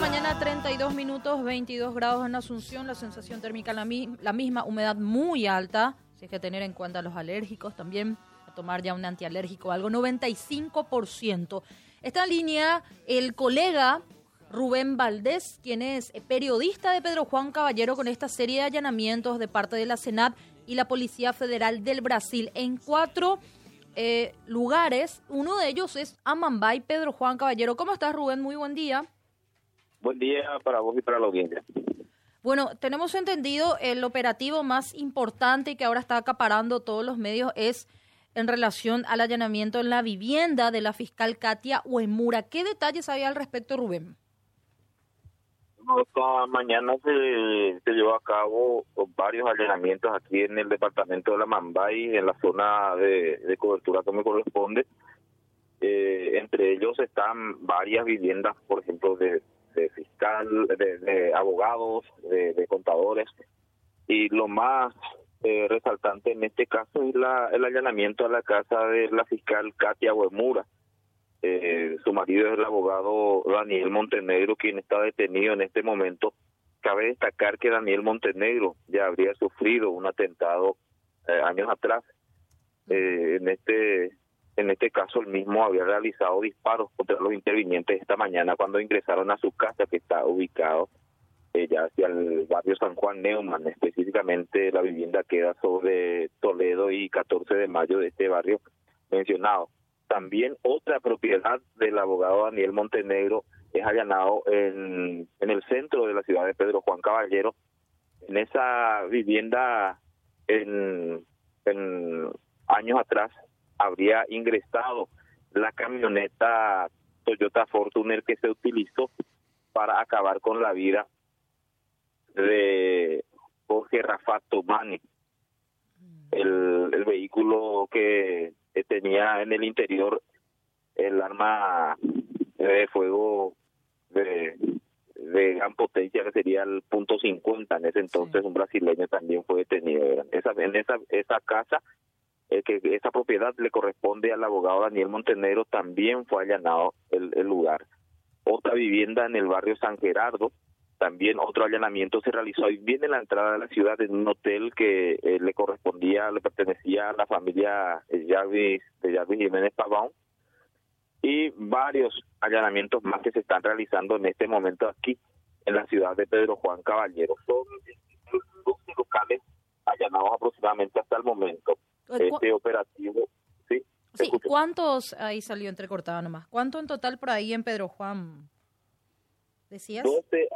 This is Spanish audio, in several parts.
mañana, 32 minutos, 22 grados en Asunción, la sensación térmica la, misma, humedad muy alta, hay que tener en cuenta los alérgicos también, tomar ya un antialérgico, algo 95%. Esta línea, el colega Rubén Valdés, quien es periodista de Pedro Juan Caballero con esta serie de allanamientos de parte de la Senat y la Policía Federal del Brasil en cuatro eh, lugares. Uno de ellos es Amambay, Pedro Juan Caballero. ¿Cómo estás, Rubén? Muy buen día. Buen día para vos y para la audiencia. Bueno, tenemos entendido el operativo más importante y que ahora está acaparando todos los medios es en relación al allanamiento en la vivienda de la fiscal Katia Uemura. ¿Qué detalles hay al respecto, Rubén? Esta mañana se, se, llevó a cabo varios allanamientos aquí en el departamento de la Mambay, en la zona de, cobertura que me corresponde. Eh, entre ellos están varias viviendas, por ejemplo, de, fiscal, de, abogados, de, contadores. Y lo más eh, resaltante en este caso es la, el allanamiento a la casa de la fiscal Katia Huemura eh, su marido es el abogado Daniel Montenegro, quien está detenido en este momento. Cabe destacar que Daniel Montenegro ya habría sufrido un atentado eh, años atrás. Eh, en este en este caso, el mismo había realizado disparos contra los intervinientes esta mañana cuando ingresaron a su casa, que está ubicado eh, ya hacia el barrio San Juan Neumann. Específicamente, la vivienda queda sobre Toledo y 14 de mayo de este barrio mencionado. También otra propiedad del abogado Daniel Montenegro es allanado en, en el centro de la ciudad de Pedro Juan Caballero. En esa vivienda, en, en años atrás, habría ingresado la camioneta Toyota Fortuner que se utilizó para acabar con la vida de Jorge Rafato Mani, el, el vehículo que tenía en el interior el arma de fuego de, de gran potencia que sería el punto 50 en ese entonces un brasileño también fue detenido esa en esa esa casa eh, que esa propiedad le corresponde al abogado Daniel Montenegro también fue allanado el, lugar otra vivienda en el barrio San Gerardo también otro allanamiento se realizó ahí bien en la entrada de la ciudad en un hotel que eh, le correspondía, le pertenecía a la familia Jarvis, de Jarvis Jiménez Pavón y varios allanamientos más que se están realizando en este momento aquí en la ciudad de Pedro Juan Caballero. Son 12 locales allanados aproximadamente hasta el momento. Este operativo, ¿sí? Sí, ¿cuántos, ahí salió entrecortado nomás, cuánto en total por ahí en Pedro Juan? decías? 12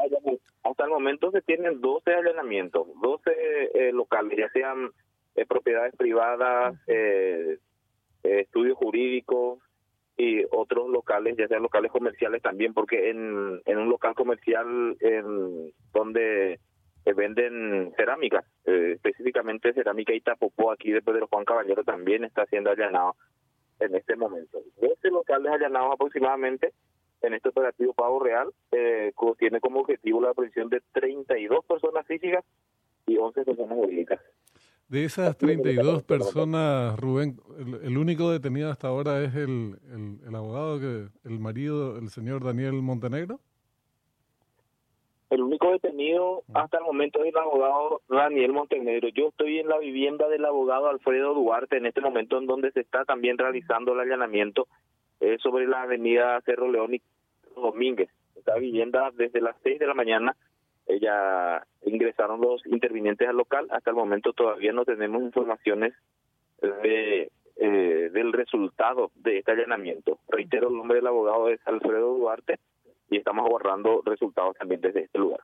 hasta el momento se tienen 12 allanamientos, 12 eh, locales, ya sean eh, propiedades privadas, eh, estudios jurídicos y otros locales, ya sean locales comerciales también, porque en, en un local comercial en donde venden cerámica, específicamente cerámica y tapopó aquí de Pedro Juan Caballero también está siendo allanado en este momento. 12 locales allanados aproximadamente en este operativo Pago Real eh, tiene como objetivo la prisión de 32 personas físicas y 11 personas jurídicas. De esas 32 personas, Rubén, el, único detenido hasta ahora es el, el, abogado, que el marido, el señor Daniel Montenegro. El único detenido hasta el momento es el abogado Daniel Montenegro. Yo estoy en la vivienda del abogado Alfredo Duarte en este momento en donde se está también realizando el allanamiento eh, sobre la avenida Cerro León y Domínguez. Esta vivienda desde las 6 de la mañana ya ingresaron los intervinientes al local. Hasta el momento todavía no tenemos informaciones de eh, del resultado de este allanamiento. Reitero, el nombre del abogado es Alfredo Duarte y estamos aguardando resultados también desde este lugar.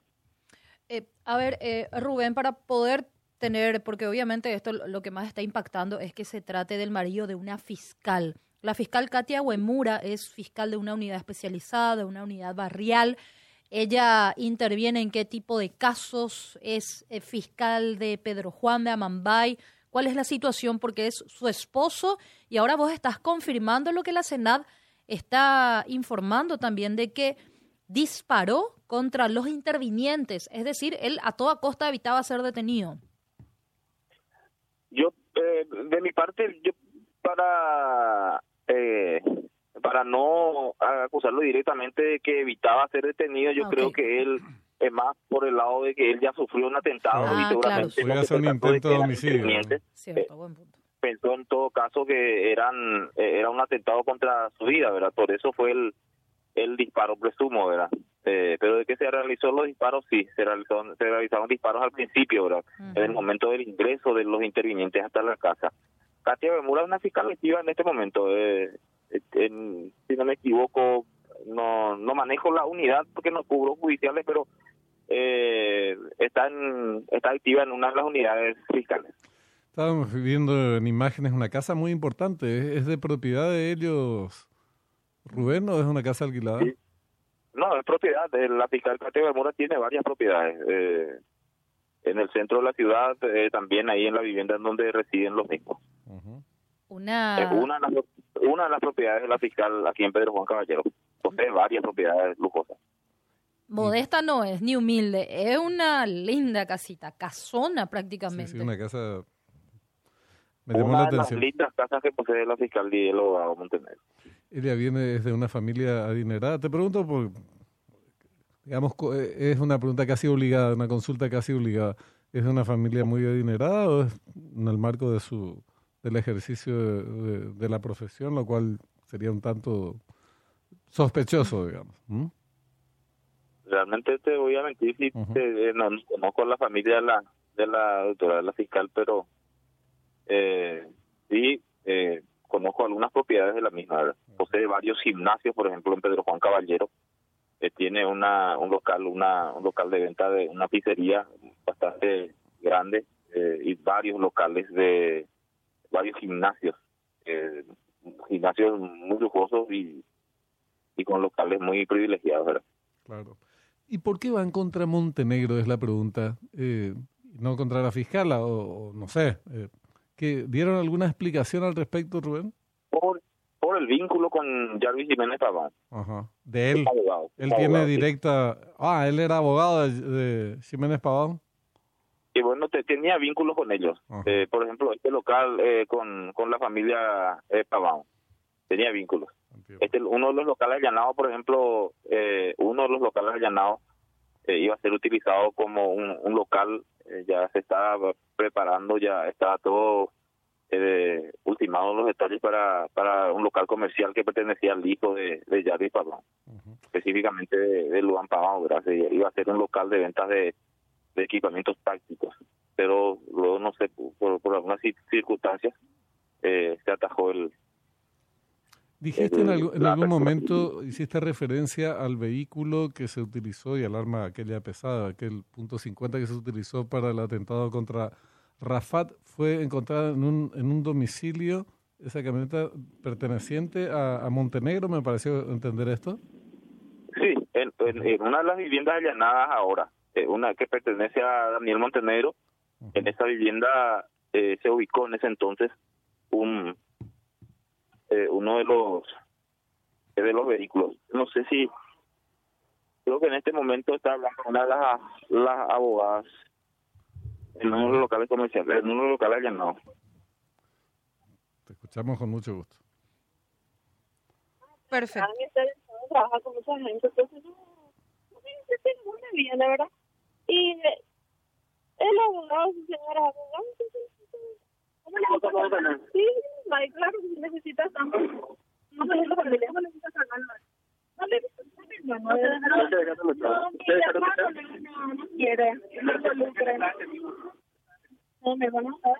Eh, a ver, eh, Rubén, para poder tener, porque obviamente esto lo que más está impactando es que se trate del marido de una fiscal. La fiscal Katia Huemura es fiscal de una unidad especializada, de una unidad barrial. Ella interviene en qué tipo de casos, es eh, fiscal de Pedro Juan de Amambay. ¿Cuál es la situación? Porque es su esposo y ahora vos estás confirmando lo que la Senad está informando también de que disparó contra los intervinientes, es decir, él a toda costa evitaba ser detenido. Yo, eh, de mi parte, yo para eh, para no acusarlo directamente de que evitaba ser detenido, yo creo que él es más por el lado de que él ya sufrió un atentado Ah, y seguramente claro. se un de intento de eran homicidio, intervinientes. Cierto, buen punto. Pensó en todo caso que eran eh, era un atentado contra su vida, ¿verdad? Por eso fue el, el disparo presumo, ¿verdad? Eh, pero de que se realizó los disparos, sí, se, realizó, se realizaron disparos al principio, ¿verdad? En el momento del ingreso de los intervinientes hasta la casa. Katia Bemura es una fiscal activa en este momento. eh, en- si no me equivoco, no, no manejo la unidad porque no cubro judiciales, pero eh, está, en, está activa en una de las unidades fiscales. Estábamos viendo en imágenes una casa muy importante. ¿Es, es de propiedad de ellos, Rubén, o es una casa alquilada? Sí. No, es propiedad. de La fiscal Katia Bemura tiene varias propiedades. eh, en el centro de la ciudad, eh, también ahí en la vivienda en donde residen los mismos. Una, Es una, de las, una de las propiedades de la fiscal aquí en Pedro Juan Caballero. Posee varias propiedades lujosas. modesta no es, ni humilde. Es una linda casita, casona Sí, prácticamente. sí, una casa... Me Una la de las lindas casas que posee la fiscalía y el abogado Montenegro. Ella viene desde una familia adinerada. Te pregunto por, digamos, eh, es una pregunta casi obligada, una consulta casi obligada. ¿Es de una familia muy adinerada o es en el marco de su del ejercicio de, de- de la profesión, lo cual sería un tanto sospechoso, digamos? ¿Mm? Realmente te voy a mentir si te- eh, no, no conozco la familia de la, de la doctora de la fiscal, pero eh, sí eh, conozco algunas propiedades de la misma. Posee varios gimnasios, por ejemplo, en Pedro Juan Caballero. eh, tiene una, un local una, un local de venta de una pizzería bastante grande eh, y varios locales de varios gimnasios eh, gimnasios muy lujosos y, y con locales muy privilegiados ¿verdad? Claro. ¿Y por qué van contra Montenegro? Es la pregunta. Eh, no contra la fiscal, o, o no sé. Eh, ¿que ¿Dieron alguna explicación al respecto, Rubén? por por el vínculo con Jarvis Jiménez Paván Ajá. De él. abogado Él abogado, tiene directa. Ah, él era abogado de, de Jiménez Pavón. y bueno te, tenía vínculos con ellos. Eh, por ejemplo este local eh, con con la familia eh, Paván tenía vínculos Antiguo. este uno de los locales allanados por ejemplo eh, uno de los locales allanados eh, iba a ser utilizado como un, un local eh, ya se estaba preparando ya estaba todo eh, ultimado los detalles para para un local comercial que pertenecía al hijo de, de Ujú. específicamente de, de Luan Pavón, iba a ser un local de ventas de, de equipamientos tácticos, pero luego, no sé, por, por algunas cir- circunstancias, eh, se atajó el... Dijiste en, algu- en la algún momento, hiciste referencia al vehículo que se utilizó y al arma aquella pesada, aquel punto 50 que se utilizó para el atentado contra Rafat, fue encontrada en un, en un domicilio, esa camioneta perteneciente a, a Montenegro, me pareció entender esto. Sí, en, en- en una de las viviendas allanadas ahora, eh, una que pertenece a Daniel Montenegro, en esa vivienda eh, se ubicó en ese entonces un eh, uno de los de los vehículos. No sé si creo que en este momento está hablando una de las, las abogadas en uno de los locales comerciales, en uno de los locales allanados. Te escuchamos con mucho gusto. Perfecto. Trabaja con mucha gente, entonces no, no se tiene una vida, la verdad. Y eh, el abogado, señora abogado, entonces, ¿cómo le va a ganar? Sí, claro, si necesitas tanto. No no necesita sacar nada. No le no, no, no, quiere, no me van a dar.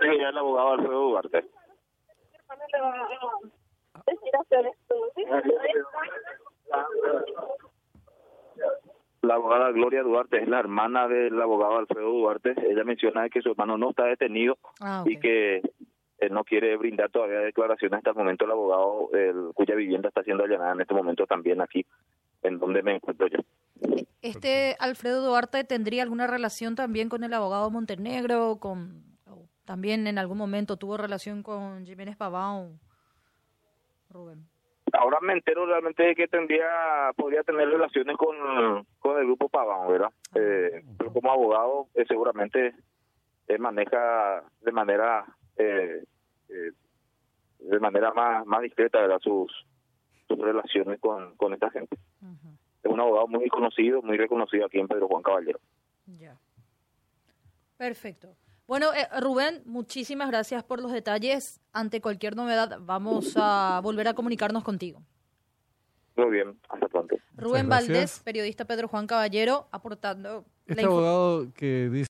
Sí, el abogado Alfredo Duarte. A. La abogada Gloria Duarte es la hermana del abogado Alfredo Duarte. Ella menciona que su hermano no está detenido Ah, y que él no quiere brindar todavía declaraciones hasta el momento el abogado el, cuya vivienda está siendo allanada en este momento también aquí en donde me encuentro yo. Este Alfredo Duarte tendría alguna relación también con el abogado Montenegro, con también en algún momento tuvo relación con Jiménez Pavón. Ahora me entero realmente de que tendría podría tener relaciones con, con el grupo Paván, ¿verdad? Eh, pero como abogado eh, seguramente eh, maneja de manera eh, eh, de manera más, más discreta ¿verdad? sus sus relaciones con, con esta gente. Es un abogado muy conocido, muy reconocido aquí en Pedro Juan Caballero. Ya. Perfecto. Bueno, eh, Rubén, muchísimas gracias por los detalles. Ante cualquier novedad, vamos a volver a comunicarnos contigo. Muy bien, hasta pronto. Rubén. Valdés, periodista Pedro Juan Caballero, aportando Este la abogado que dice